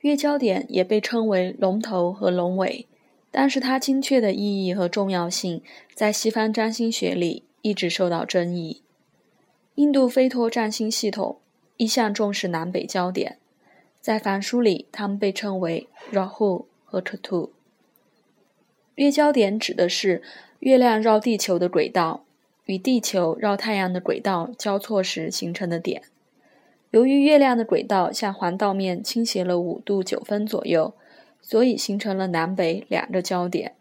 月焦点也被称为龙头和龙尾，但是它精确的意义和重要性在西方占星学里一直受到争议。印度飞托占星系统一向重视南北焦点，在梵书里，它们被称为 Rahu 和 Ketu。月焦点指的是月亮绕地球的轨道与地球绕太阳的轨道交错时形成的点。由于月亮的轨道向环道面倾斜了五度九分左右，所以形成了南北两个焦点。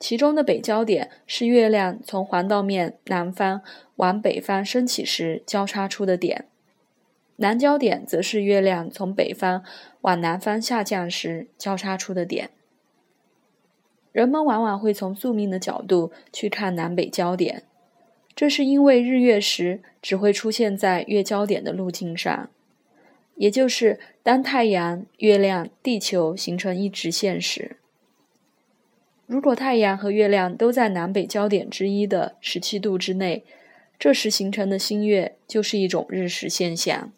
其中的北焦点是月亮从环道面南方往北方升起时交叉出的点，南焦点则是月亮从北方往南方下降时交叉出的点。人们往往会从宿命的角度去看南北焦点。这是因为日月食只会出现在月焦点的路径上，也就是当太阳、月亮、地球形成一直线时。如果太阳和月亮都在南北焦点之一的十七度之内，这时形成的新月就是一种日食现象；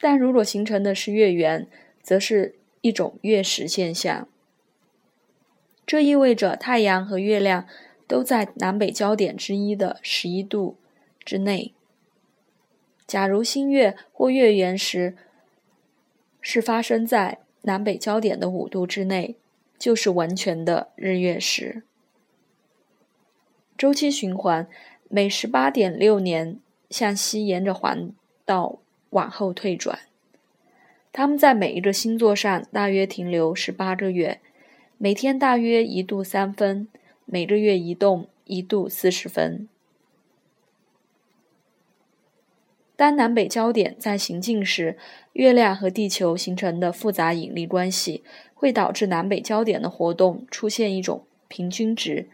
但如果形成的是月圆，则是一种月食现象。这意味着太阳和月亮。都在南北焦点之一的十一度之内。假如新月或月圆时是发生在南北焦点的五度之内，就是完全的日月食。周期循环每十八点六年向西沿着环道往后退转，它们在每一个星座上大约停留十八个月，每天大约一度三分。每个月移动一度四十分。当南北焦点在行进时，月亮和地球形成的复杂引力关系会导致南北焦点的活动出现一种平均值，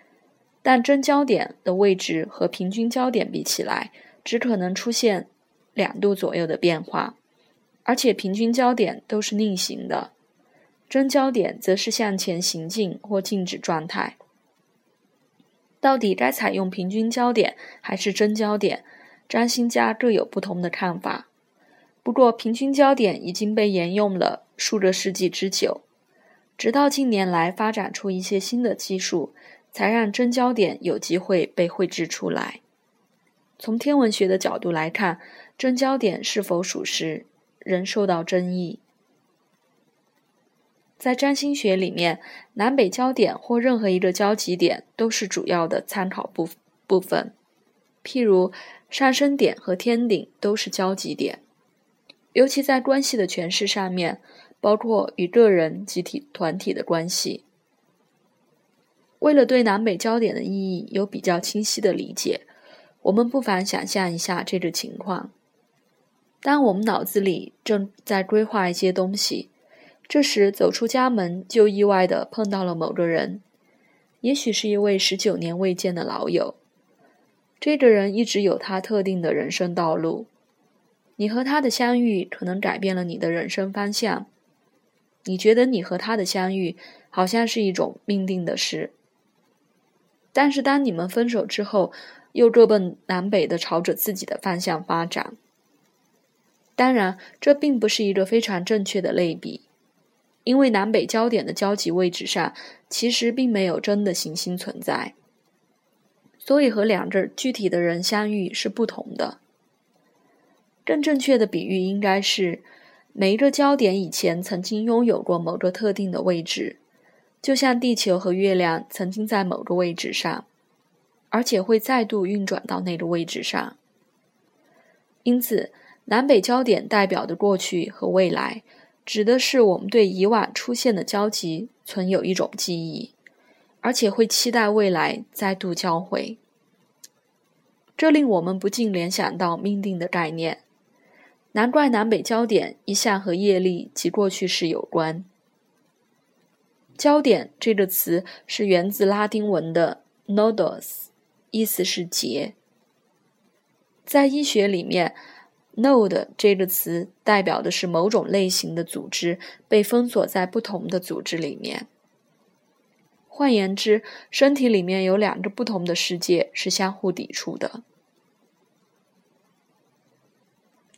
但真焦点的位置和平均焦点比起来，只可能出现两度左右的变化，而且平均焦点都是逆行的，真焦点则是向前行进或静止状态。到底该采用平均焦点还是真焦点？占星家各有不同的看法。不过，平均焦点已经被沿用了数个世纪之久，直到近年来发展出一些新的技术，才让真焦点有机会被绘制出来。从天文学的角度来看，真焦点是否属实，仍受到争议。在占星学里面，南北焦点或任何一个交集点都是主要的参考部部分。譬如上升点和天顶都是交集点，尤其在关系的诠释上面，包括与个人、集体、团体的关系。为了对南北焦点的意义有比较清晰的理解，我们不妨想象一下这个情况：当我们脑子里正在规划一些东西。这时走出家门，就意外地碰到了某个人，也许是一位十九年未见的老友。这个人一直有他特定的人生道路，你和他的相遇可能改变了你的人生方向。你觉得你和他的相遇好像是一种命定的事，但是当你们分手之后，又各奔南北的朝着自己的方向发展。当然，这并不是一个非常正确的类比。因为南北焦点的交集位置上，其实并没有真的行星存在，所以和两个具体的人相遇是不同的。更正确的比喻应该是，每一个焦点以前曾经拥有过某个特定的位置，就像地球和月亮曾经在某个位置上，而且会再度运转到那个位置上。因此，南北焦点代表的过去和未来。指的是我们对以往出现的交集存有一种记忆，而且会期待未来再度交汇。这令我们不禁联想到命定的概念。难怪南北焦点一向和业力及过去式有关。焦点这个词是源自拉丁文的 “nodos”，意思是结。在医学里面。Node 这个词代表的是某种类型的组织被封锁在不同的组织里面。换言之，身体里面有两个不同的世界是相互抵触的。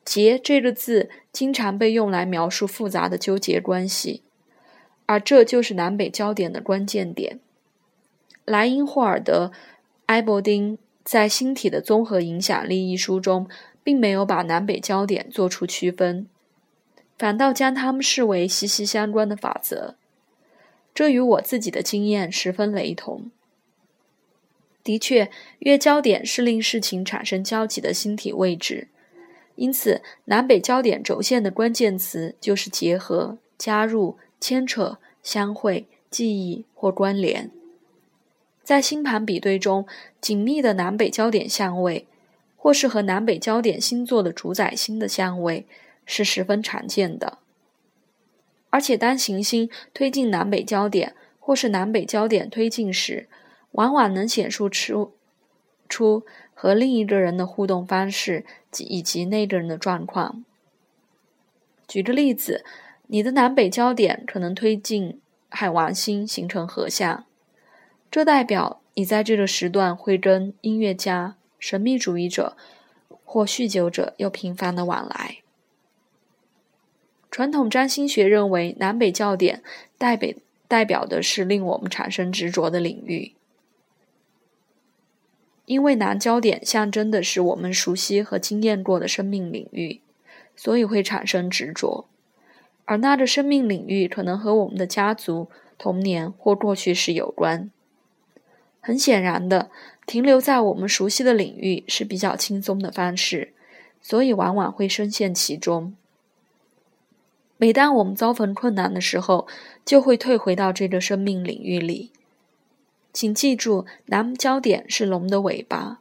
结这个字经常被用来描述复杂的纠结关系，而这就是南北焦点的关键点。莱因霍尔德·埃伯丁在《星体的综合影响力》一书中，并没有把南北焦点做出区分，反倒将它们视为息息相关的法则。这与我自己的经验十分雷同。的确，月焦点是令事情产生交集的星体位置。因此，南北焦点轴线的关键词就是结合、加入、牵扯、相会、记忆或关联。在星盘比对中，紧密的南北焦点相位，或是和南北焦点星座的主宰星的相位，是十分常见的。而且，当行星推进南北焦点，或是南北焦点推进时，往往能显示出出。和另一个人的互动方式及以及那个人的状况。举个例子，你的南北焦点可能推进海王星形成合相，这代表你在这个时段会跟音乐家、神秘主义者或酗酒者有频繁的往来。传统占星学认为，南北焦点代表代表的是令我们产生执着的领域。因为南焦点象征的是我们熟悉和经验过的生命领域，所以会产生执着。而那个生命领域可能和我们的家族、童年或过去是有关。很显然的，停留在我们熟悉的领域是比较轻松的方式，所以往往会深陷其中。每当我们遭逢困难的时候，就会退回到这个生命领域里。请记住，南焦点是龙的尾巴，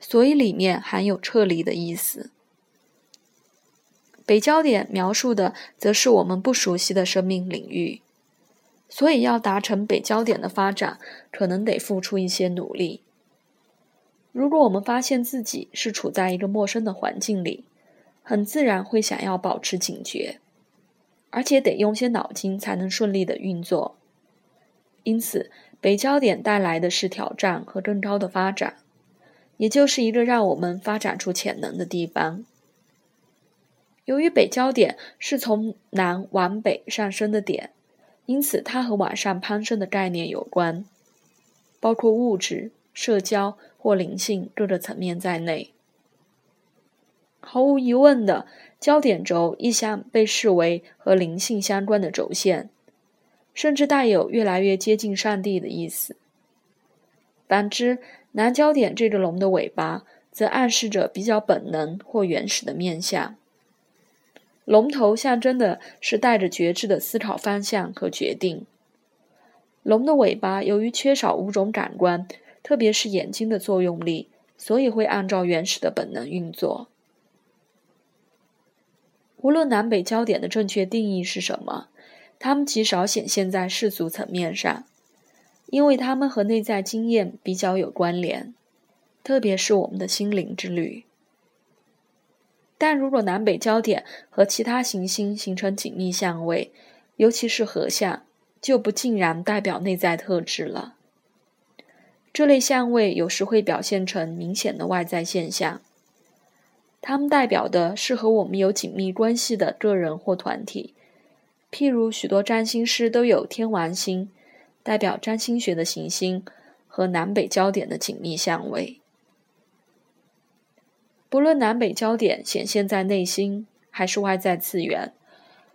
所以里面含有撤离的意思。北焦点描述的则是我们不熟悉的生命领域，所以要达成北焦点的发展，可能得付出一些努力。如果我们发现自己是处在一个陌生的环境里，很自然会想要保持警觉，而且得用些脑筋才能顺利的运作。因此。北焦点带来的是挑战和更高的发展，也就是一个让我们发展出潜能的地方。由于北焦点是从南往北上升的点，因此它和往上攀升的概念有关，包括物质、社交或灵性各个层面在内。毫无疑问的，焦点轴一向被视为和灵性相关的轴线。甚至带有越来越接近上帝的意思。反之，南焦点这个龙的尾巴，则暗示着比较本能或原始的面相。龙头象征的是带着觉知的思考方向和决定。龙的尾巴由于缺少五种感官，特别是眼睛的作用力，所以会按照原始的本能运作。无论南北焦点的正确定义是什么。它们极少显现在世俗层面上，因为它们和内在经验比较有关联，特别是我们的心灵之旅。但如果南北焦点和其他行星形成紧密相位，尤其是合相，就不尽然代表内在特质了。这类相位有时会表现成明显的外在现象，它们代表的是和我们有紧密关系的个人或团体。譬如，许多占星师都有天王星，代表占星学的行星和南北焦点的紧密相位。不论南北焦点显现在内心还是外在次元，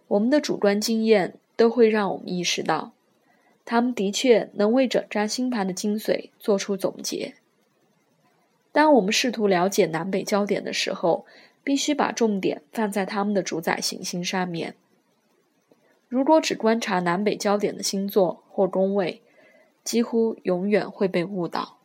我们的主观经验都会让我们意识到，他们的确能为整张星盘的精髓做出总结。当我们试图了解南北焦点的时候，必须把重点放在他们的主宰行星上面。如果只观察南北焦点的星座或宫位，几乎永远会被误导。